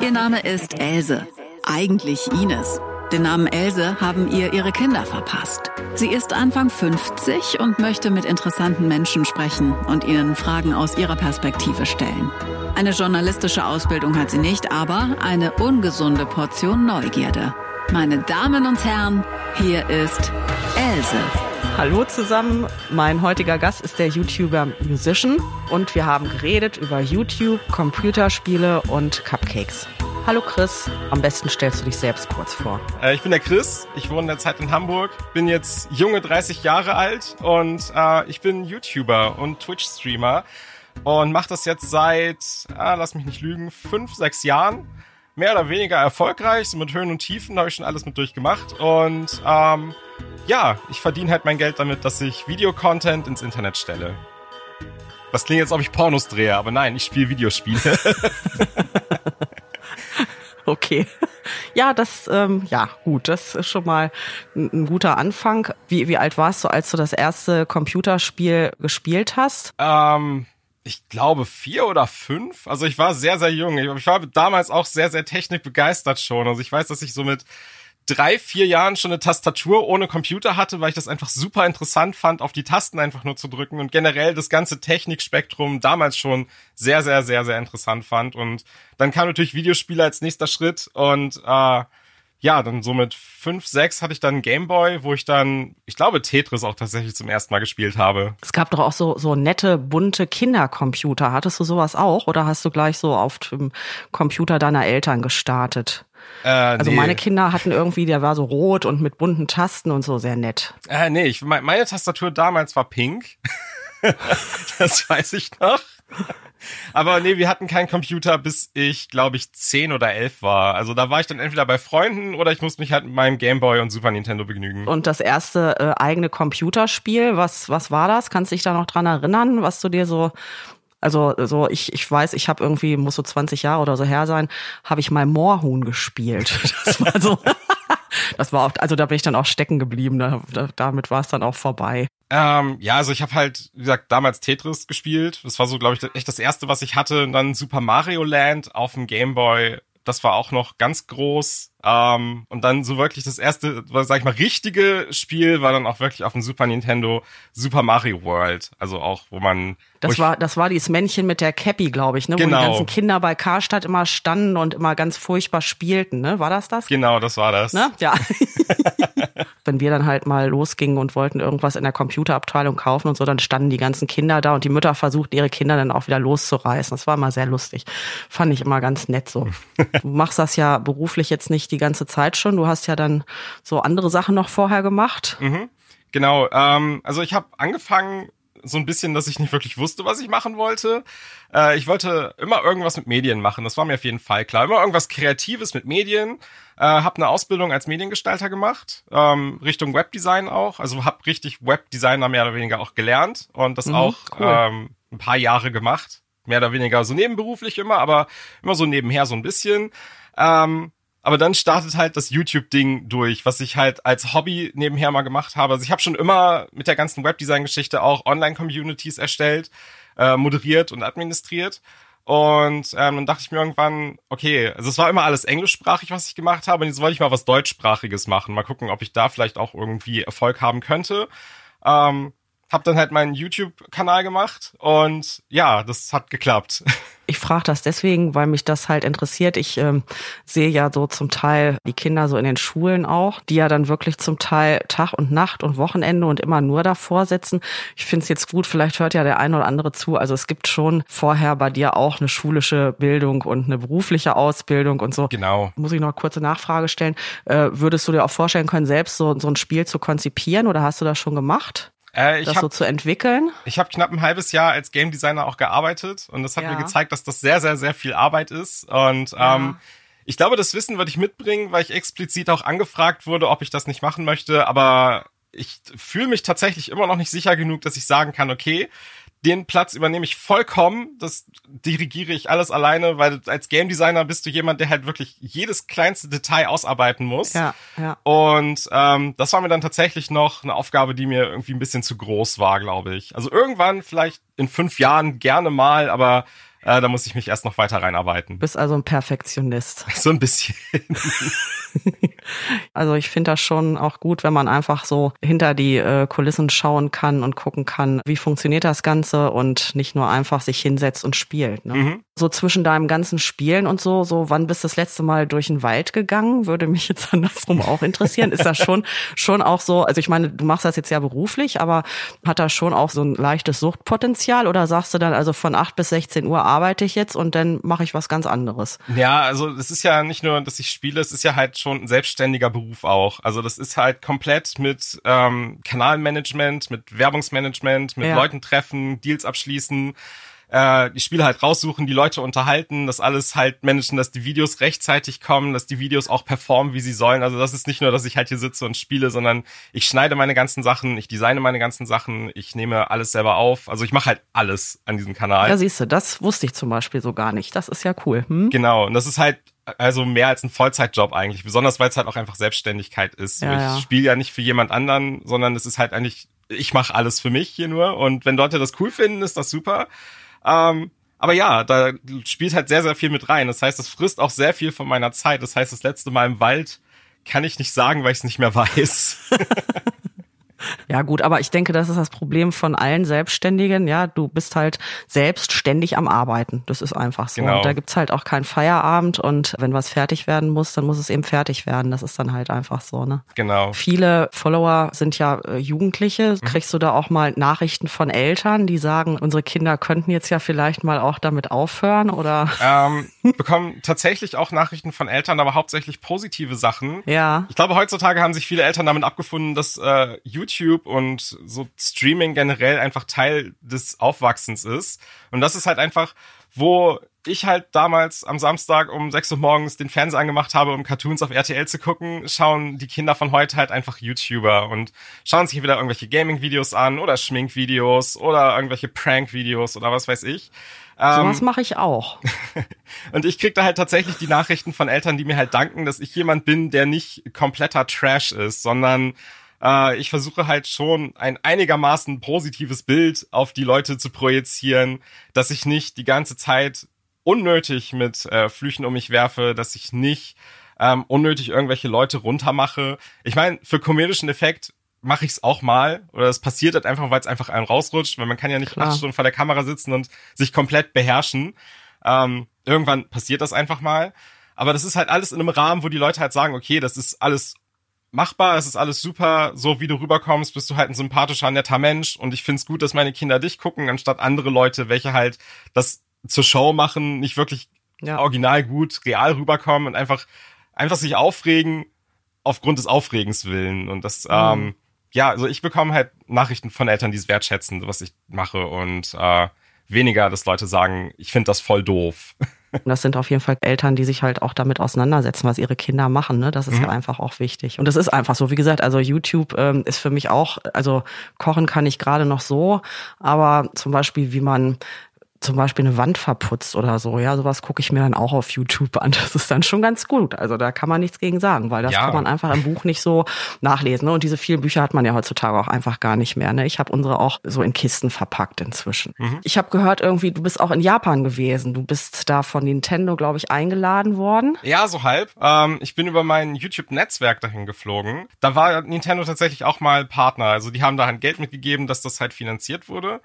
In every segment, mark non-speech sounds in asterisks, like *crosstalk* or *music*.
Ihr Name ist Else, eigentlich Ines. Den Namen Else haben ihr ihre Kinder verpasst. Sie ist Anfang 50 und möchte mit interessanten Menschen sprechen und ihnen Fragen aus ihrer Perspektive stellen. Eine journalistische Ausbildung hat sie nicht, aber eine ungesunde Portion Neugierde. Meine Damen und Herren, hier ist Else. Hallo zusammen, mein heutiger Gast ist der YouTuber Musician und wir haben geredet über YouTube, Computerspiele und Cupcakes. Hallo Chris, am besten stellst du dich selbst kurz vor. Äh, ich bin der Chris, ich wohne derzeit in Hamburg, bin jetzt junge 30 Jahre alt und äh, ich bin YouTuber und Twitch-Streamer und mache das jetzt seit, äh, lass mich nicht lügen, fünf, sechs Jahren. Mehr oder weniger erfolgreich, so mit Höhen und Tiefen habe ich schon alles mit durchgemacht und ähm, ja, ich verdiene halt mein Geld damit, dass ich Videocontent ins Internet stelle. Das klingt jetzt, ob ich Pornos drehe, aber nein, ich spiele Videospiele. *laughs* okay. Ja, das, ähm, ja, gut, das ist schon mal ein, ein, guter Anfang. Wie, wie alt warst du, als du das erste Computerspiel gespielt hast? Ähm, ich glaube vier oder fünf. Also ich war sehr, sehr jung. Ich war damals auch sehr, sehr technikbegeistert schon. Also ich weiß, dass ich so mit drei, vier Jahren schon eine Tastatur ohne Computer hatte, weil ich das einfach super interessant fand, auf die Tasten einfach nur zu drücken und generell das ganze Technikspektrum damals schon sehr, sehr, sehr, sehr interessant fand. Und dann kam natürlich Videospiele als nächster Schritt und äh, ja, dann so mit fünf, sechs hatte ich dann Gameboy, wo ich dann, ich glaube, Tetris auch tatsächlich zum ersten Mal gespielt habe. Es gab doch auch so, so nette, bunte Kindercomputer. Hattest du sowas auch oder hast du gleich so auf dem Computer deiner Eltern gestartet? Äh, also nee. meine Kinder hatten irgendwie, der war so rot und mit bunten Tasten und so sehr nett. Äh, nee, ich, meine Tastatur damals war pink. *laughs* das weiß ich noch. Aber nee, wir hatten keinen Computer, bis ich, glaube ich, zehn oder elf war. Also da war ich dann entweder bei Freunden oder ich musste mich halt mit meinem Gameboy und Super Nintendo begnügen. Und das erste äh, eigene Computerspiel, was, was war das? Kannst du dich da noch dran erinnern, was du dir so also so ich ich weiß, ich habe irgendwie muss so 20 Jahre oder so her sein, habe ich mal Moorhuhn gespielt. *laughs* Das war so *laughs* das war auch, also da bin ich dann auch stecken geblieben. Da, da, damit war es dann auch vorbei. Ähm, ja, also ich habe halt, wie gesagt, damals Tetris gespielt. Das war so, glaube ich, echt das erste, was ich hatte. Und dann Super Mario Land auf dem Game Boy. Das war auch noch ganz groß. Ähm, und dann so wirklich das erste, sag ich mal, richtige Spiel war dann auch wirklich auf dem Super Nintendo Super Mario World. Also auch, wo man. Das war, das war dieses Männchen mit der Cappy, glaube ich, ne? Genau. Wo die genau. ganzen Kinder bei Karstadt immer standen und immer ganz furchtbar spielten, ne? War das das? Genau, das war das. Ne? Ja. *laughs* Wenn wir dann halt mal losgingen und wollten irgendwas in der Computerabteilung kaufen und so, dann standen die ganzen Kinder da und die Mütter versuchten ihre Kinder dann auch wieder loszureißen. Das war immer sehr lustig. Fand ich immer ganz nett so. *laughs* Du machst das ja beruflich jetzt nicht die ganze Zeit schon. Du hast ja dann so andere Sachen noch vorher gemacht. Mhm. Genau. Ähm, also ich habe angefangen so ein bisschen, dass ich nicht wirklich wusste, was ich machen wollte. Äh, ich wollte immer irgendwas mit Medien machen. Das war mir auf jeden Fall klar. Immer irgendwas Kreatives mit Medien. Äh, habe eine Ausbildung als Mediengestalter gemacht, ähm, Richtung Webdesign auch. Also habe richtig Webdesigner mehr oder weniger auch gelernt und das mhm, auch cool. ähm, ein paar Jahre gemacht. Mehr oder weniger so nebenberuflich immer, aber immer so nebenher so ein bisschen. Ähm, aber dann startet halt das YouTube-Ding durch, was ich halt als Hobby nebenher mal gemacht habe. Also ich habe schon immer mit der ganzen Webdesign-Geschichte auch Online-Communities erstellt, äh, moderiert und administriert. Und ähm, dann dachte ich mir irgendwann, okay, also es war immer alles englischsprachig, was ich gemacht habe. Und jetzt wollte ich mal was deutschsprachiges machen. Mal gucken, ob ich da vielleicht auch irgendwie Erfolg haben könnte. Ähm, hab dann halt meinen YouTube-Kanal gemacht und ja, das hat geklappt. *laughs* Ich frage das deswegen, weil mich das halt interessiert. Ich ähm, sehe ja so zum Teil die Kinder so in den Schulen auch, die ja dann wirklich zum Teil Tag und Nacht und Wochenende und immer nur davor sitzen. Ich finde es jetzt gut, vielleicht hört ja der eine oder andere zu. Also es gibt schon vorher bei dir auch eine schulische Bildung und eine berufliche Ausbildung und so. Genau. Muss ich noch eine kurze Nachfrage stellen. Äh, würdest du dir auch vorstellen können, selbst so, so ein Spiel zu konzipieren oder hast du das schon gemacht? Äh, ich das hab, so zu entwickeln? Ich habe knapp ein halbes Jahr als Game Designer auch gearbeitet und das hat ja. mir gezeigt, dass das sehr, sehr, sehr viel Arbeit ist. Und ja. ähm, ich glaube, das Wissen würde ich mitbringen, weil ich explizit auch angefragt wurde, ob ich das nicht machen möchte. Aber ich fühle mich tatsächlich immer noch nicht sicher genug, dass ich sagen kann, okay, den Platz übernehme ich vollkommen. Das dirigiere ich alles alleine, weil als Game Designer bist du jemand, der halt wirklich jedes kleinste Detail ausarbeiten muss. Ja, ja. Und ähm, das war mir dann tatsächlich noch eine Aufgabe, die mir irgendwie ein bisschen zu groß war, glaube ich. Also irgendwann vielleicht in fünf Jahren gerne mal, aber Äh, da muss ich mich erst noch weiter reinarbeiten. Bist also ein Perfektionist. *laughs* So ein bisschen. *laughs* also ich finde das schon auch gut, wenn man einfach so hinter die äh, Kulissen schauen kann und gucken kann, wie funktioniert das Ganze und nicht nur einfach sich hinsetzt und spielt. Ne? Mhm. So zwischen deinem ganzen Spielen und so, so wann bist du das letzte Mal durch den Wald gegangen? Würde mich jetzt *laughs* andersrum auch interessieren. Ist das schon schon auch so? Also ich meine, du machst das jetzt ja beruflich, aber hat das schon auch so ein leichtes Suchtpotenzial oder sagst du dann also von acht bis 16 Uhr arbeite ich jetzt und dann mache ich was ganz anderes? Ja, also es ist ja nicht nur, dass ich spiele, es ist ja halt schon ein selbstständiger Beruf auch. Also das ist halt komplett mit ähm, Kanalmanagement, mit Werbungsmanagement, mit ja. Leuten treffen, Deals abschließen äh, die Spiele halt raussuchen, die Leute unterhalten, das alles halt managen, dass die Videos rechtzeitig kommen, dass die Videos auch performen, wie sie sollen. Also das ist nicht nur, dass ich halt hier sitze und spiele, sondern ich schneide meine ganzen Sachen, ich designe meine ganzen Sachen, ich nehme alles selber auf. Also ich mache halt alles an diesem Kanal. Ja, siehst du, das wusste ich zum Beispiel so gar nicht. Das ist ja cool. Hm? Genau, und das ist halt also mehr als ein Vollzeitjob eigentlich, besonders weil es halt auch einfach Selbstständigkeit ist. Ja, ich ja. spiele ja nicht für jemand anderen, sondern es ist halt eigentlich, ich mache alles für mich hier nur und wenn Leute das cool finden, ist das super. Ähm, aber ja, da spielt halt sehr, sehr viel mit rein. Das heißt, es frisst auch sehr viel von meiner Zeit. Das heißt, das letzte Mal im Wald kann ich nicht sagen, weil ich es nicht mehr weiß. *laughs* Ja, gut, aber ich denke, das ist das Problem von allen Selbstständigen. Ja, du bist halt selbstständig am Arbeiten. Das ist einfach so. Genau. Und da gibt's halt auch keinen Feierabend und wenn was fertig werden muss, dann muss es eben fertig werden. Das ist dann halt einfach so, ne? Genau. Viele Follower sind ja äh, Jugendliche. Mhm. Kriegst du da auch mal Nachrichten von Eltern, die sagen, unsere Kinder könnten jetzt ja vielleicht mal auch damit aufhören oder? Ähm, *laughs* bekommen tatsächlich auch Nachrichten von Eltern, aber hauptsächlich positive Sachen. Ja. Ich glaube, heutzutage haben sich viele Eltern damit abgefunden, dass äh, YouTube YouTube und so Streaming generell einfach Teil des Aufwachsens ist. Und das ist halt einfach, wo ich halt damals am Samstag um 6 Uhr morgens den Fernseher angemacht habe, um Cartoons auf RTL zu gucken, schauen die Kinder von heute halt einfach YouTuber und schauen sich wieder irgendwelche Gaming-Videos an oder Schminkvideos oder irgendwelche Prank-Videos oder was weiß ich. Sowas ähm, mache ich auch. *laughs* und ich krieg da halt tatsächlich die Nachrichten von Eltern, die mir halt danken, dass ich jemand bin, der nicht kompletter Trash ist, sondern äh, ich versuche halt schon ein einigermaßen positives Bild auf die Leute zu projizieren, dass ich nicht die ganze Zeit unnötig mit äh, Flüchen um mich werfe, dass ich nicht ähm, unnötig irgendwelche Leute runtermache. Ich meine, für komedischen Effekt mache ich es auch mal oder es passiert halt einfach, weil es einfach einem rausrutscht, weil man kann ja nicht Klar. acht Stunden vor der Kamera sitzen und sich komplett beherrschen. Ähm, irgendwann passiert das einfach mal. Aber das ist halt alles in einem Rahmen, wo die Leute halt sagen, okay, das ist alles machbar, es ist alles super, so wie du rüberkommst, bist du halt ein sympathischer, netter Mensch und ich find's gut, dass meine Kinder dich gucken, anstatt andere Leute, welche halt das zur Show machen, nicht wirklich ja. original gut, real rüberkommen und einfach, einfach sich aufregen aufgrund des Aufregens willen und das, mhm. ähm, ja, also ich bekomme halt Nachrichten von Eltern, die es wertschätzen, was ich mache und äh, weniger, dass Leute sagen, ich finde das voll doof. *laughs* Und das sind auf jeden Fall Eltern, die sich halt auch damit auseinandersetzen, was ihre Kinder machen. Ne? Das ist mhm. ja einfach auch wichtig. Und es ist einfach so, wie gesagt, also YouTube ähm, ist für mich auch, also kochen kann ich gerade noch so, aber zum Beispiel, wie man zum Beispiel eine Wand verputzt oder so, ja, sowas gucke ich mir dann auch auf YouTube an. Das ist dann schon ganz gut. Also da kann man nichts gegen sagen, weil das ja. kann man einfach im Buch nicht so nachlesen. Ne? Und diese vielen Bücher hat man ja heutzutage auch einfach gar nicht mehr. Ne? Ich habe unsere auch so in Kisten verpackt inzwischen. Mhm. Ich habe gehört, irgendwie, du bist auch in Japan gewesen. Du bist da von Nintendo, glaube ich, eingeladen worden. Ja, so halb. Ähm, ich bin über mein YouTube-Netzwerk dahin geflogen. Da war Nintendo tatsächlich auch mal Partner. Also die haben da halt Geld mitgegeben, dass das halt finanziert wurde.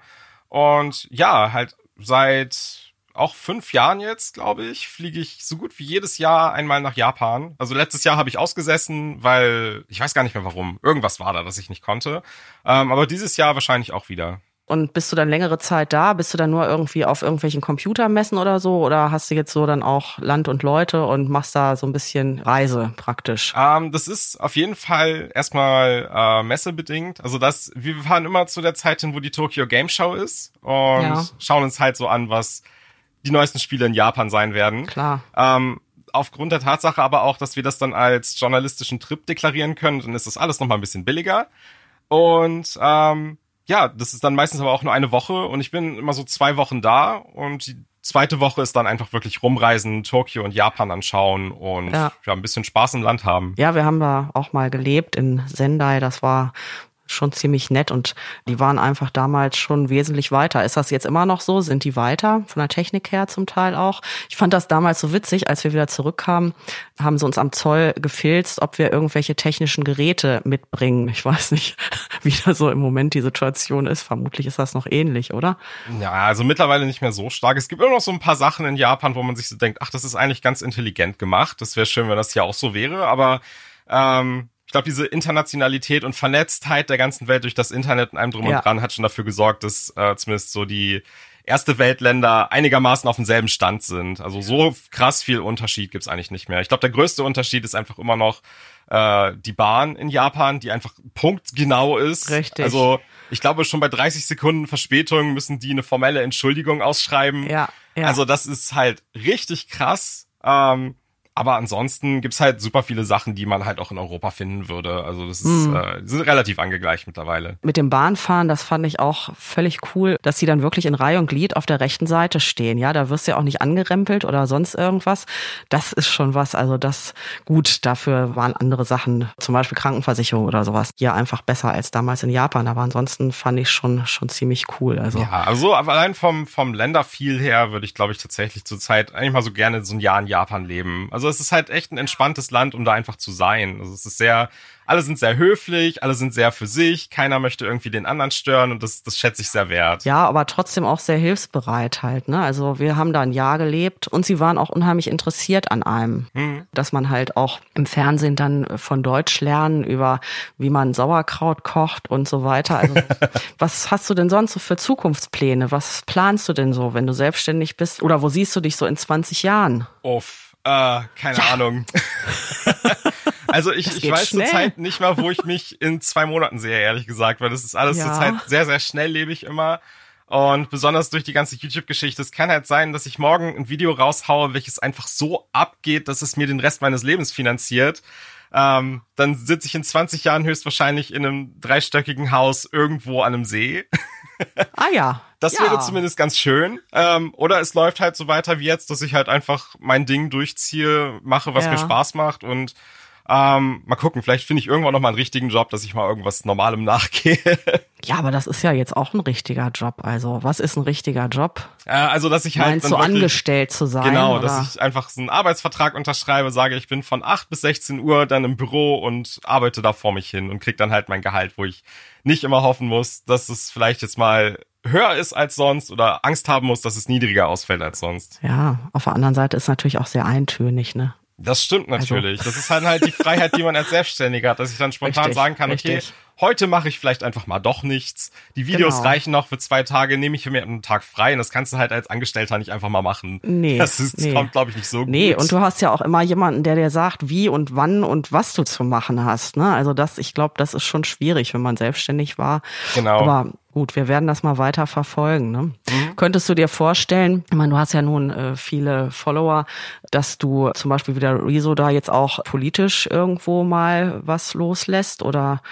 Und ja, halt seit auch fünf Jahren jetzt, glaube ich, fliege ich so gut wie jedes Jahr einmal nach Japan. Also letztes Jahr habe ich ausgesessen, weil ich weiß gar nicht mehr warum. Irgendwas war da, das ich nicht konnte. Ähm, aber dieses Jahr wahrscheinlich auch wieder. Und bist du dann längere Zeit da? Bist du dann nur irgendwie auf irgendwelchen Computermessen oder so? Oder hast du jetzt so dann auch Land und Leute und machst da so ein bisschen Reise praktisch? Ähm, das ist auf jeden Fall erstmal äh, messebedingt. Also das, wir fahren immer zu der Zeit hin, wo die Tokyo Game Show ist und ja. schauen uns halt so an, was die neuesten Spiele in Japan sein werden. Klar. Ähm, aufgrund der Tatsache aber auch, dass wir das dann als journalistischen Trip deklarieren können, dann ist das alles nochmal ein bisschen billiger. Und ähm, ja, das ist dann meistens aber auch nur eine Woche und ich bin immer so zwei Wochen da und die zweite Woche ist dann einfach wirklich rumreisen, Tokio und Japan anschauen und ja. ja, ein bisschen Spaß im Land haben. Ja, wir haben da auch mal gelebt in Sendai. Das war schon ziemlich nett und die waren einfach damals schon wesentlich weiter. Ist das jetzt immer noch so? Sind die weiter von der Technik her zum Teil auch? Ich fand das damals so witzig, als wir wieder zurückkamen, haben sie uns am Zoll gefilzt, ob wir irgendwelche technischen Geräte mitbringen. Ich weiß nicht, *laughs* wie da so im Moment die Situation ist. Vermutlich ist das noch ähnlich, oder? Ja, also mittlerweile nicht mehr so stark. Es gibt immer noch so ein paar Sachen in Japan, wo man sich so denkt, ach, das ist eigentlich ganz intelligent gemacht. Das wäre schön, wenn das hier auch so wäre, aber ähm, ich glaube, diese Internationalität und Vernetztheit der ganzen Welt durch das Internet und allem drum ja. und dran hat schon dafür gesorgt, dass äh, zumindest so die erste Weltländer einigermaßen auf demselben Stand sind. Also so krass viel Unterschied gibt's eigentlich nicht mehr. Ich glaube, der größte Unterschied ist einfach immer noch äh, die Bahn in Japan, die einfach punktgenau ist. Richtig. Also ich glaube, schon bei 30 Sekunden Verspätung müssen die eine formelle Entschuldigung ausschreiben. Ja. ja. Also das ist halt richtig krass. Ähm, aber ansonsten gibt's halt super viele Sachen, die man halt auch in Europa finden würde. Also das ist, mhm. äh, sind relativ angegleicht mittlerweile. Mit dem Bahnfahren, das fand ich auch völlig cool, dass sie dann wirklich in Reihe und Glied auf der rechten Seite stehen. Ja, da wirst du ja auch nicht angerempelt oder sonst irgendwas. Das ist schon was. Also das gut. Dafür waren andere Sachen, zum Beispiel Krankenversicherung oder sowas, ja einfach besser als damals in Japan. Aber ansonsten fand ich schon schon ziemlich cool. Also ja, also allein vom vom Länderfeel her würde ich, glaube ich, tatsächlich zurzeit eigentlich mal so gerne so ein Jahr in Japan leben. Also es ist halt echt ein entspanntes Land, um da einfach zu sein. Also es ist sehr, alle sind sehr höflich, alle sind sehr für sich, keiner möchte irgendwie den anderen stören und das, das schätze ich sehr wert. Ja, aber trotzdem auch sehr hilfsbereit halt. Ne? Also wir haben da ein Jahr gelebt und sie waren auch unheimlich interessiert an einem, mhm. dass man halt auch im Fernsehen dann von Deutsch lernen über, wie man Sauerkraut kocht und so weiter. Also *laughs* was hast du denn sonst so für Zukunftspläne? Was planst du denn so, wenn du selbstständig bist? Oder wo siehst du dich so in 20 Jahren? Uff. Äh, keine ja. Ahnung. *laughs* also ich, ich weiß zurzeit nicht mal, wo ich mich in zwei Monaten sehe, ehrlich gesagt, weil das ist alles ja. zurzeit sehr, sehr schnelllebig immer. Und besonders durch die ganze YouTube-Geschichte. Es kann halt sein, dass ich morgen ein Video raushaue, welches einfach so abgeht, dass es mir den Rest meines Lebens finanziert. Ähm, dann sitze ich in 20 Jahren höchstwahrscheinlich in einem dreistöckigen Haus irgendwo an einem See. Ah ja. Das ja. wäre zumindest ganz schön. Ähm, oder es läuft halt so weiter wie jetzt, dass ich halt einfach mein Ding durchziehe, mache, was ja. mir Spaß macht und ähm, mal gucken, vielleicht finde ich irgendwann noch mal einen richtigen Job, dass ich mal irgendwas Normalem nachgehe. *laughs* Ja, aber das ist ja jetzt auch ein richtiger Job. Also, was ist ein richtiger Job? Äh, also, dass ich halt Meinst so angestellt zu sein. Genau, oder? dass ich einfach so einen Arbeitsvertrag unterschreibe, sage, ich bin von 8 bis 16 Uhr dann im Büro und arbeite da vor mich hin und krieg dann halt mein Gehalt, wo ich nicht immer hoffen muss, dass es vielleicht jetzt mal höher ist als sonst oder Angst haben muss, dass es niedriger ausfällt als sonst. Ja, auf der anderen Seite ist natürlich auch sehr eintönig, ne? Das stimmt also natürlich. Also. Das ist halt halt die Freiheit, die man als Selbstständiger hat, dass ich dann spontan richtig, sagen kann, okay, richtig. heute mache ich vielleicht einfach mal doch nichts. Die Videos genau. reichen noch für zwei Tage, nehme ich mir einen Tag frei und das kannst du halt als Angestellter nicht einfach mal machen. Nee. Das, ist, das nee. kommt, glaube ich, nicht so gut. Nee, und du hast ja auch immer jemanden, der dir sagt, wie und wann und was du zu machen hast. Ne? Also das, ich glaube, das ist schon schwierig, wenn man selbstständig war. Genau. Aber Gut, wir werden das mal weiter verfolgen. Ne? Mhm. Könntest du dir vorstellen, ich meine, du hast ja nun äh, viele Follower, dass du zum Beispiel wieder Rezo da jetzt auch politisch irgendwo mal was loslässt oder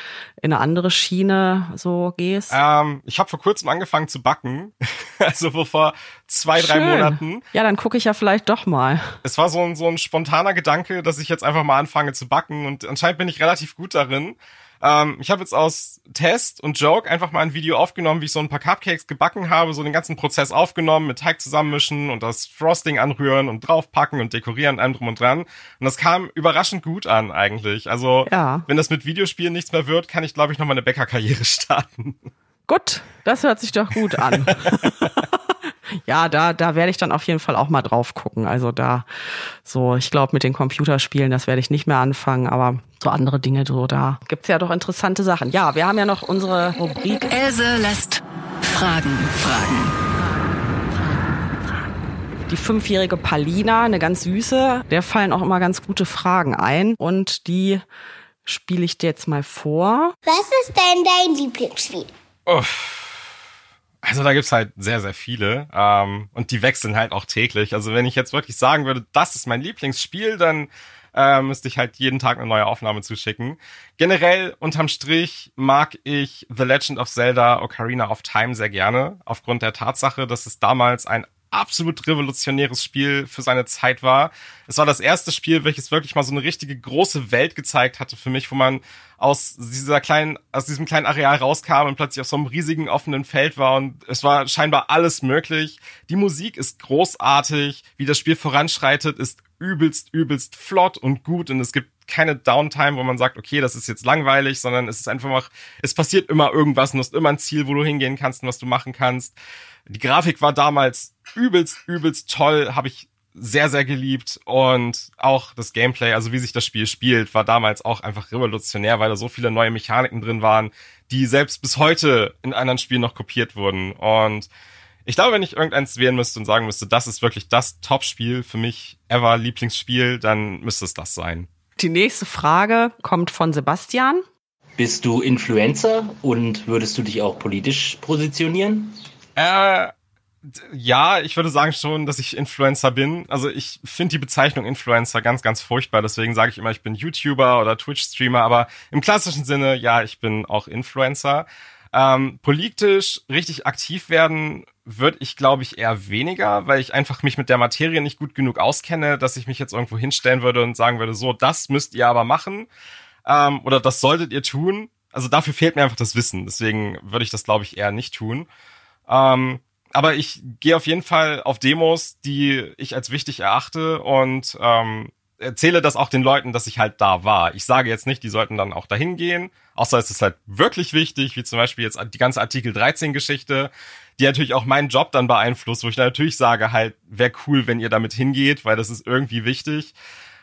in eine andere Schiene so gehst? Ähm, ich habe vor kurzem angefangen zu backen, *laughs* also vor zwei, Schön. drei Monaten. Ja, dann gucke ich ja vielleicht doch mal. Es war so ein, so ein spontaner Gedanke, dass ich jetzt einfach mal anfange zu backen und anscheinend bin ich relativ gut darin. Ähm, ich habe jetzt aus Test und Joke einfach mal ein Video aufgenommen, wie ich so ein paar Cupcakes gebacken habe, so den ganzen Prozess aufgenommen, mit Teig zusammenmischen und das Frosting anrühren und draufpacken und dekorieren, allem drum und dran. Und das kam überraschend gut an eigentlich. Also ja. wenn das mit Videospielen nichts mehr wird, kann ich glaube ich noch mal eine Bäckerkarriere *laughs* starten. Gut, das hört sich doch gut an. *laughs* ja, da, da werde ich dann auf jeden Fall auch mal drauf gucken. Also da, so, ich glaube, mit den Computerspielen, das werde ich nicht mehr anfangen, aber so andere Dinge, so, da gibt's ja doch interessante Sachen. Ja, wir haben ja noch unsere Rubrik. Else lässt Fragen fragen. Die fünfjährige Palina, eine ganz süße, der fallen auch immer ganz gute Fragen ein und die spiele ich dir jetzt mal vor. Was ist denn dein Lieblingsspiel? Uff. Also da gibt's halt sehr, sehr viele. Ähm, und die wechseln halt auch täglich. Also wenn ich jetzt wirklich sagen würde, das ist mein Lieblingsspiel, dann äh, müsste ich halt jeden Tag eine neue Aufnahme zuschicken. Generell, unterm Strich, mag ich The Legend of Zelda Ocarina of Time sehr gerne. Aufgrund der Tatsache, dass es damals ein absolut revolutionäres Spiel für seine Zeit war. Es war das erste Spiel, welches wirklich mal so eine richtige große Welt gezeigt hatte für mich, wo man aus dieser kleinen, aus diesem kleinen Areal rauskam und plötzlich auf so einem riesigen offenen Feld war und es war scheinbar alles möglich. Die Musik ist großartig, wie das Spiel voranschreitet, ist übelst, übelst flott und gut und es gibt keine Downtime, wo man sagt, okay, das ist jetzt langweilig, sondern es ist einfach, es passiert immer irgendwas und du hast immer ein Ziel, wo du hingehen kannst und was du machen kannst. Die Grafik war damals übelst, übelst toll, habe ich sehr, sehr geliebt und auch das Gameplay, also wie sich das Spiel spielt, war damals auch einfach revolutionär, weil da so viele neue Mechaniken drin waren, die selbst bis heute in anderen Spielen noch kopiert wurden und ich glaube, wenn ich irgendeins wählen müsste und sagen müsste, das ist wirklich das Top-Spiel für mich ever Lieblingsspiel, dann müsste es das sein. Die nächste Frage kommt von Sebastian. Bist du Influencer und würdest du dich auch politisch positionieren? Äh, ja, ich würde sagen schon, dass ich Influencer bin. Also ich finde die Bezeichnung Influencer ganz, ganz furchtbar. Deswegen sage ich immer, ich bin YouTuber oder Twitch-Streamer. Aber im klassischen Sinne, ja, ich bin auch Influencer. Ähm, politisch richtig aktiv werden würde ich, glaube ich, eher weniger, weil ich einfach mich mit der Materie nicht gut genug auskenne, dass ich mich jetzt irgendwo hinstellen würde und sagen würde, so, das müsst ihr aber machen ähm, oder das solltet ihr tun. Also dafür fehlt mir einfach das Wissen. Deswegen würde ich das, glaube ich, eher nicht tun. Ähm, aber ich gehe auf jeden Fall auf Demos, die ich als wichtig erachte und ähm, erzähle das auch den Leuten, dass ich halt da war. Ich sage jetzt nicht, die sollten dann auch dahin gehen, außer es ist halt wirklich wichtig, wie zum Beispiel jetzt die ganze Artikel 13 Geschichte, die natürlich auch meinen Job dann beeinflusst, wo ich natürlich sage halt, wäre cool, wenn ihr damit hingeht, weil das ist irgendwie wichtig.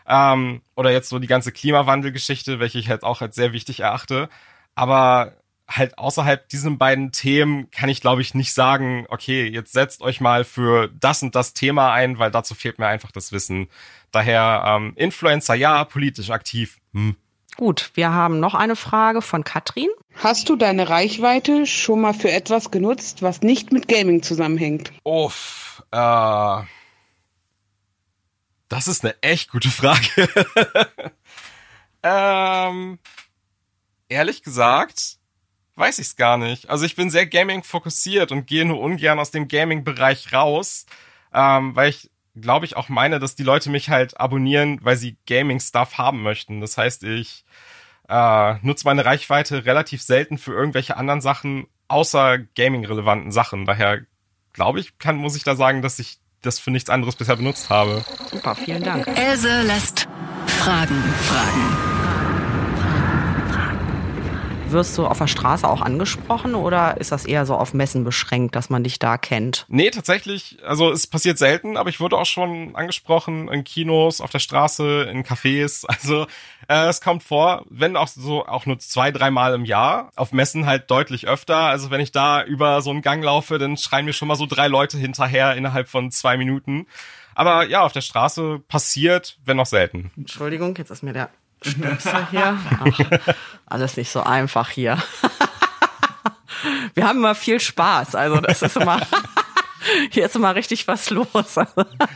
Ähm, oder jetzt so die ganze Klimawandelgeschichte, welche ich halt auch als sehr wichtig erachte. Aber halt außerhalb diesen beiden Themen kann ich, glaube ich, nicht sagen, okay, jetzt setzt euch mal für das und das Thema ein, weil dazu fehlt mir einfach das Wissen. Daher ähm, Influencer ja, politisch aktiv. Hm. Gut, wir haben noch eine Frage von Katrin. Hast du deine Reichweite schon mal für etwas genutzt, was nicht mit Gaming zusammenhängt? Uff, äh, das ist eine echt gute Frage. *laughs* ähm, ehrlich gesagt, weiß ich es gar nicht. Also ich bin sehr Gaming fokussiert und gehe nur ungern aus dem Gaming-Bereich raus, ähm, weil ich glaube ich auch meine, dass die Leute mich halt abonnieren, weil sie Gaming-Stuff haben möchten. Das heißt, ich äh, nutze meine Reichweite relativ selten für irgendwelche anderen Sachen, außer Gaming-relevanten Sachen. Daher glaube ich, kann, muss ich da sagen, dass ich das für nichts anderes bisher benutzt habe. Super, vielen Dank. Else lässt Fragen fragen. Wirst du auf der Straße auch angesprochen oder ist das eher so auf Messen beschränkt, dass man dich da kennt? Nee, tatsächlich, also es passiert selten, aber ich wurde auch schon angesprochen in Kinos, auf der Straße, in Cafés. *laughs* Also äh, es kommt vor, wenn auch so auch nur zwei, dreimal im Jahr. Auf Messen halt deutlich öfter. Also wenn ich da über so einen Gang laufe, dann schreien mir schon mal so drei Leute hinterher innerhalb von zwei Minuten. Aber ja, auf der Straße passiert, wenn noch selten. Entschuldigung, jetzt ist mir der Stöpsel hier. *laughs* Ach, alles nicht so einfach hier. Wir haben immer viel Spaß, also das ist immer. *laughs* Hier ist immer richtig was los.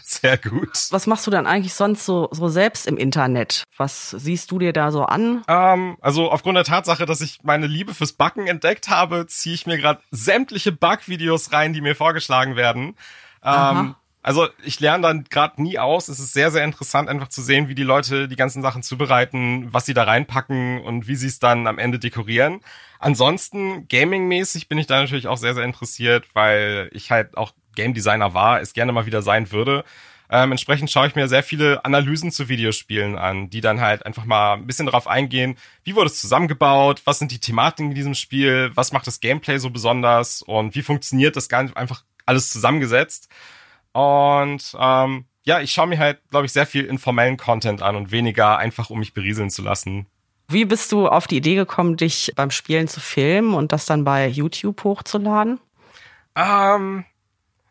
Sehr gut. Was machst du dann eigentlich sonst so, so selbst im Internet? Was siehst du dir da so an? Ähm, also aufgrund der Tatsache, dass ich meine Liebe fürs Backen entdeckt habe, ziehe ich mir gerade sämtliche Backvideos rein, die mir vorgeschlagen werden. Ähm, also ich lerne dann gerade nie aus. Es ist sehr, sehr interessant, einfach zu sehen, wie die Leute die ganzen Sachen zubereiten, was sie da reinpacken und wie sie es dann am Ende dekorieren. Ansonsten, gaming-mäßig bin ich da natürlich auch sehr, sehr interessiert, weil ich halt auch Game Designer war, es gerne mal wieder sein würde. Ähm, entsprechend schaue ich mir sehr viele Analysen zu Videospielen an, die dann halt einfach mal ein bisschen darauf eingehen, wie wurde es zusammengebaut, was sind die Thematiken in diesem Spiel, was macht das Gameplay so besonders und wie funktioniert das Ganze einfach alles zusammengesetzt. Und ähm, ja, ich schaue mir halt, glaube ich, sehr viel informellen Content an und weniger einfach, um mich berieseln zu lassen. Wie bist du auf die Idee gekommen, dich beim Spielen zu filmen und das dann bei YouTube hochzuladen? Ähm,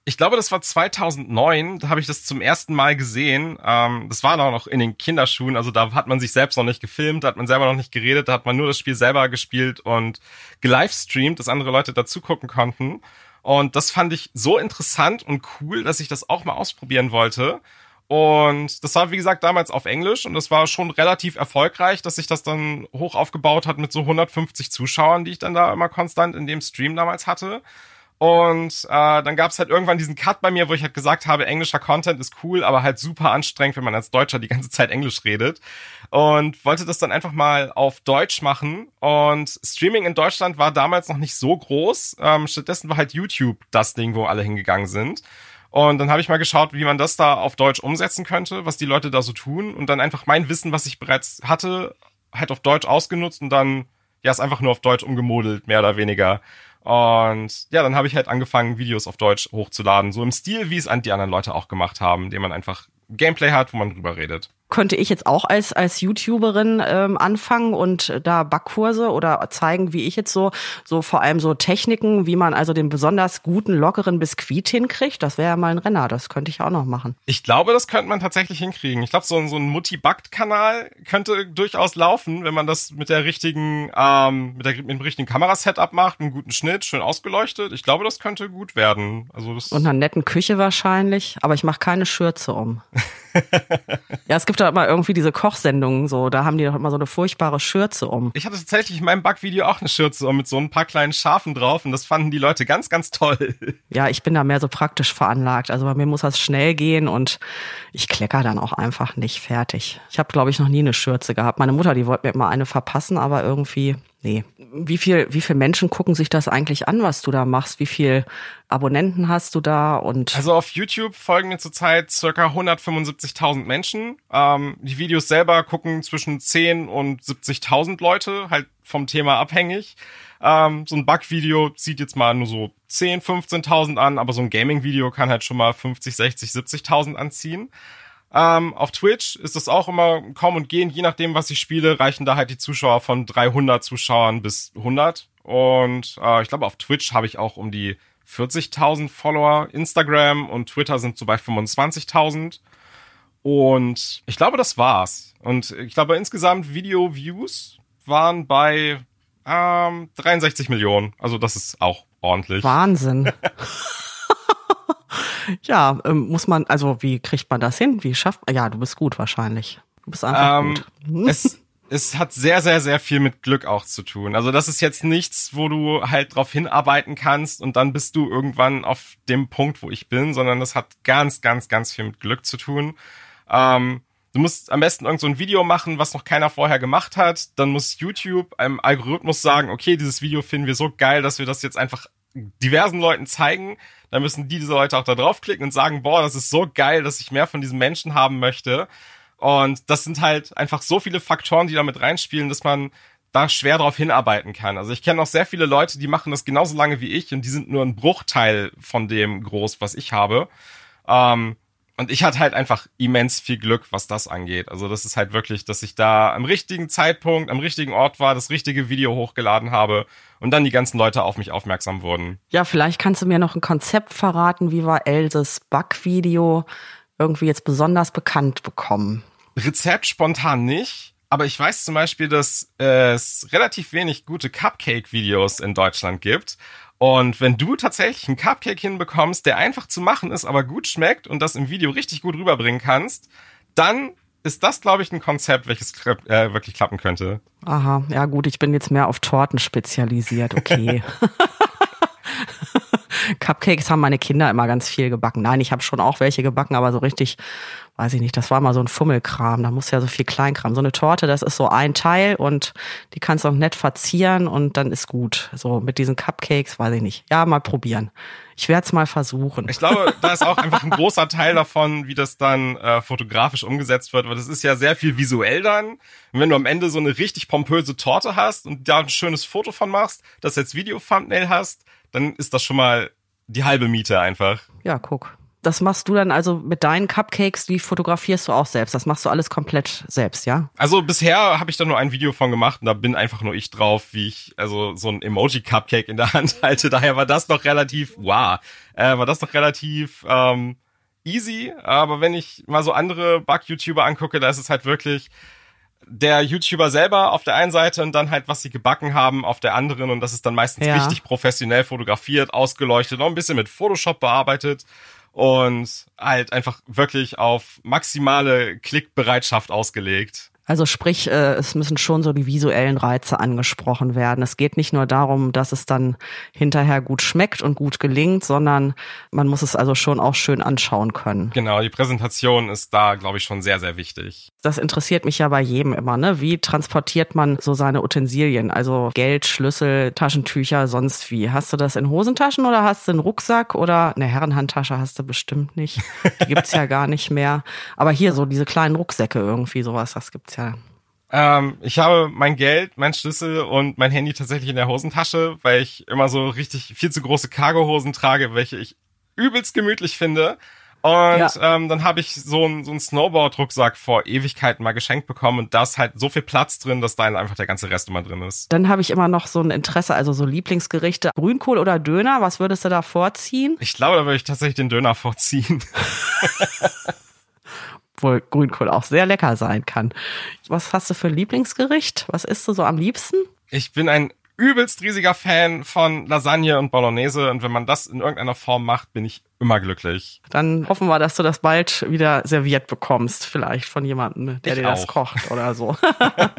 ich glaube, das war 2009, da habe ich das zum ersten Mal gesehen. Ähm, das war noch in den Kinderschuhen, also da hat man sich selbst noch nicht gefilmt, da hat man selber noch nicht geredet, da hat man nur das Spiel selber gespielt und gelivestreamt, dass andere Leute dazu gucken konnten. Und das fand ich so interessant und cool, dass ich das auch mal ausprobieren wollte. Und das war, wie gesagt, damals auf Englisch und das war schon relativ erfolgreich, dass sich das dann hoch aufgebaut hat mit so 150 Zuschauern, die ich dann da immer konstant in dem Stream damals hatte. Und äh, dann gab es halt irgendwann diesen Cut bei mir, wo ich halt gesagt habe, englischer Content ist cool, aber halt super anstrengend, wenn man als Deutscher die ganze Zeit Englisch redet. Und wollte das dann einfach mal auf Deutsch machen. Und Streaming in Deutschland war damals noch nicht so groß. Ähm, stattdessen war halt YouTube das Ding, wo alle hingegangen sind. Und dann habe ich mal geschaut, wie man das da auf Deutsch umsetzen könnte, was die Leute da so tun. Und dann einfach mein Wissen, was ich bereits hatte, halt auf Deutsch ausgenutzt und dann ja, ist einfach nur auf Deutsch umgemodelt, mehr oder weniger. Und ja, dann habe ich halt angefangen, Videos auf Deutsch hochzuladen. So im Stil, wie es die anderen Leute auch gemacht haben, indem man einfach Gameplay hat, wo man drüber redet könnte ich jetzt auch als als YouTuberin ähm, anfangen und da Backkurse oder zeigen, wie ich jetzt so so vor allem so Techniken, wie man also den besonders guten lockeren Biskuit hinkriegt. Das wäre ja mal ein Renner. Das könnte ich auch noch machen. Ich glaube, das könnte man tatsächlich hinkriegen. Ich glaube, so, so ein Mutti-Backt-Kanal könnte durchaus laufen, wenn man das mit der richtigen ähm, mit, der, mit dem richtigen Kamerasetup macht, einen guten Schnitt, schön ausgeleuchtet. Ich glaube, das könnte gut werden. Also das und einer netten Küche wahrscheinlich. Aber ich mache keine Schürze um. *laughs* ja, es gibt da immer irgendwie diese Kochsendungen so, da haben die doch immer so eine furchtbare Schürze um. Ich hatte tatsächlich in meinem Backvideo auch eine Schürze um mit so ein paar kleinen Schafen drauf und das fanden die Leute ganz, ganz toll. Ja, ich bin da mehr so praktisch veranlagt. Also bei mir muss das schnell gehen und ich klecker dann auch einfach nicht fertig. Ich habe, glaube ich, noch nie eine Schürze gehabt. Meine Mutter, die wollte mir immer eine verpassen, aber irgendwie Nee. Wie viel, wie viel Menschen gucken sich das eigentlich an, was du da machst? Wie viel Abonnenten hast du da? Und also auf YouTube folgen mir zurzeit circa 175.000 Menschen. Ähm, die Videos selber gucken zwischen 10 und 70.000 Leute, halt vom Thema abhängig. Ähm, so ein Bug-Video zieht jetzt mal nur so 10, 15.000 an, aber so ein Gaming-Video kann halt schon mal 50, 60, 70.000 anziehen. Ähm, auf Twitch ist das auch immer kaum und gehen, je nachdem, was ich spiele, reichen da halt die Zuschauer von 300 Zuschauern bis 100. Und äh, ich glaube, auf Twitch habe ich auch um die 40.000 Follower. Instagram und Twitter sind so bei 25.000. Und ich glaube, das war's. Und ich glaube, insgesamt Video-Views waren bei ähm, 63 Millionen. Also das ist auch ordentlich. Wahnsinn. *laughs* ja, ähm, muss man, also wie kriegt man das hin? Wie schafft man? Ja, du bist gut wahrscheinlich. Du bist einfach ähm, gut. *laughs* es, es hat sehr, sehr, sehr viel mit Glück auch zu tun. Also das ist jetzt nichts, wo du halt drauf hinarbeiten kannst und dann bist du irgendwann auf dem Punkt, wo ich bin, sondern das hat ganz, ganz, ganz viel mit Glück zu tun. Ähm, du musst am besten irgend so ein Video machen, was noch keiner vorher gemacht hat. Dann muss YouTube einem Algorithmus sagen, okay, dieses Video finden wir so geil, dass wir das jetzt einfach diversen Leuten zeigen dann müssen die diese Leute auch da draufklicken und sagen, boah, das ist so geil, dass ich mehr von diesen Menschen haben möchte. Und das sind halt einfach so viele Faktoren, die da mit reinspielen, dass man da schwer drauf hinarbeiten kann. Also ich kenne auch sehr viele Leute, die machen das genauso lange wie ich und die sind nur ein Bruchteil von dem groß, was ich habe. Ähm, und ich hatte halt einfach immens viel Glück, was das angeht. Also das ist halt wirklich, dass ich da am richtigen Zeitpunkt, am richtigen Ort war, das richtige Video hochgeladen habe und dann die ganzen Leute auf mich aufmerksam wurden. Ja, vielleicht kannst du mir noch ein Konzept verraten, wie war Elses Backvideo irgendwie jetzt besonders bekannt bekommen? Rezept spontan nicht. Aber ich weiß zum Beispiel, dass es relativ wenig gute Cupcake-Videos in Deutschland gibt. Und wenn du tatsächlich einen Cupcake hinbekommst, der einfach zu machen ist, aber gut schmeckt und das im Video richtig gut rüberbringen kannst, dann ist das, glaube ich, ein Konzept, welches äh, wirklich klappen könnte. Aha, ja gut, ich bin jetzt mehr auf Torten spezialisiert, okay. *laughs* Cupcakes haben meine Kinder immer ganz viel gebacken. Nein, ich habe schon auch welche gebacken, aber so richtig weiß ich nicht, das war mal so ein Fummelkram, da muss ja so viel Kleinkram. So eine Torte, das ist so ein Teil und die kannst du auch nett verzieren und dann ist gut. So mit diesen Cupcakes, weiß ich nicht. Ja, mal probieren. Ich werde es mal versuchen. Ich glaube, *laughs* da ist auch einfach ein großer Teil davon, wie das dann äh, fotografisch umgesetzt wird, weil das ist ja sehr viel visuell dann. Und wenn du am Ende so eine richtig pompöse Torte hast und da ein schönes Foto von machst, das jetzt Video-Thumbnail hast, dann ist das schon mal die halbe Miete einfach. Ja, guck das machst du dann also mit deinen Cupcakes, die fotografierst du auch selbst. Das machst du alles komplett selbst, ja? Also bisher habe ich da nur ein Video von gemacht und da bin einfach nur ich drauf, wie ich also so ein Emoji-Cupcake in der *laughs* Hand halte. Daher war das noch relativ, wow, äh, war das noch relativ ähm, easy. Aber wenn ich mal so andere Bug-YouTuber angucke, da ist es halt wirklich der YouTuber selber auf der einen Seite und dann halt, was sie gebacken haben auf der anderen und das ist dann meistens ja. richtig professionell fotografiert, ausgeleuchtet, noch ein bisschen mit Photoshop bearbeitet und halt einfach wirklich auf maximale Klickbereitschaft ausgelegt. Also sprich, äh, es müssen schon so die visuellen Reize angesprochen werden. Es geht nicht nur darum, dass es dann hinterher gut schmeckt und gut gelingt, sondern man muss es also schon auch schön anschauen können. Genau, die Präsentation ist da, glaube ich, schon sehr, sehr wichtig. Das interessiert mich ja bei jedem immer, ne? Wie transportiert man so seine Utensilien? Also Geld, Schlüssel, Taschentücher, sonst wie? Hast du das in Hosentaschen oder hast du einen Rucksack oder eine Herrenhandtasche hast du bestimmt nicht. Die gibt's ja *laughs* gar nicht mehr. Aber hier so diese kleinen Rucksäcke irgendwie, sowas, das gibt's ja. Ähm, ich habe mein Geld, mein Schlüssel und mein Handy tatsächlich in der Hosentasche, weil ich immer so richtig viel zu große Cargohosen trage, welche ich übelst gemütlich finde. Und ja. ähm, dann habe ich so einen so einen Snowboard-Rucksack vor Ewigkeiten mal geschenkt bekommen und da ist halt so viel Platz drin, dass da einfach der ganze Rest immer drin ist. Dann habe ich immer noch so ein Interesse, also so Lieblingsgerichte. Grünkohl oder Döner, was würdest du da vorziehen? Ich glaube, da würde ich tatsächlich den Döner vorziehen. *laughs* Obwohl Grünkohl auch sehr lecker sein kann. Was hast du für ein Lieblingsgericht? Was isst du so am liebsten? Ich bin ein übelst riesiger Fan von Lasagne und Bolognese und wenn man das in irgendeiner Form macht, bin ich immer glücklich. Dann hoffen wir, dass du das bald wieder serviert bekommst, vielleicht von jemandem, der ich dir auch. das kocht oder so.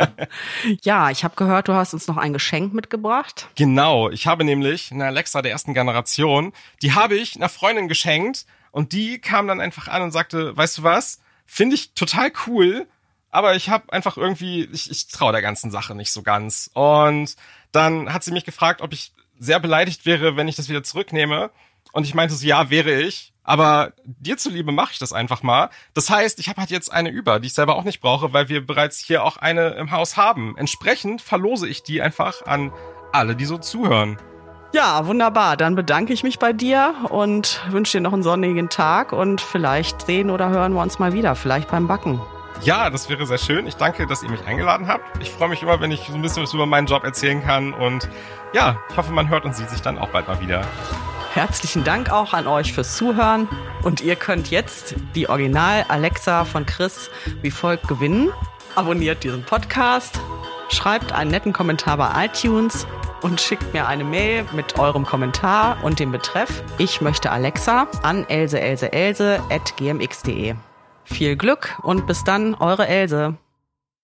*laughs* ja, ich habe gehört, du hast uns noch ein Geschenk mitgebracht. Genau, ich habe nämlich eine Alexa der ersten Generation, die habe ich einer Freundin geschenkt und die kam dann einfach an und sagte, weißt du was? Finde ich total cool, aber ich habe einfach irgendwie, ich, ich traue der ganzen Sache nicht so ganz. Und dann hat sie mich gefragt, ob ich sehr beleidigt wäre, wenn ich das wieder zurücknehme. Und ich meinte so, ja, wäre ich. Aber dir zuliebe mache ich das einfach mal. Das heißt, ich habe halt jetzt eine über, die ich selber auch nicht brauche, weil wir bereits hier auch eine im Haus haben. Entsprechend verlose ich die einfach an alle, die so zuhören. Ja, wunderbar. Dann bedanke ich mich bei dir und wünsche dir noch einen sonnigen Tag und vielleicht sehen oder hören wir uns mal wieder, vielleicht beim Backen. Ja, das wäre sehr schön. Ich danke, dass ihr mich eingeladen habt. Ich freue mich immer, wenn ich so ein bisschen was über meinen Job erzählen kann und ja, ich hoffe, man hört und sieht sich dann auch bald mal wieder. Herzlichen Dank auch an euch fürs Zuhören und ihr könnt jetzt die Original Alexa von Chris wie folgt gewinnen. Abonniert diesen Podcast, schreibt einen netten Kommentar bei iTunes und schickt mir eine Mail mit eurem Kommentar und dem Betreff Ich möchte Alexa an elseelseelse at gmx.de. Viel Glück und bis dann, eure Else.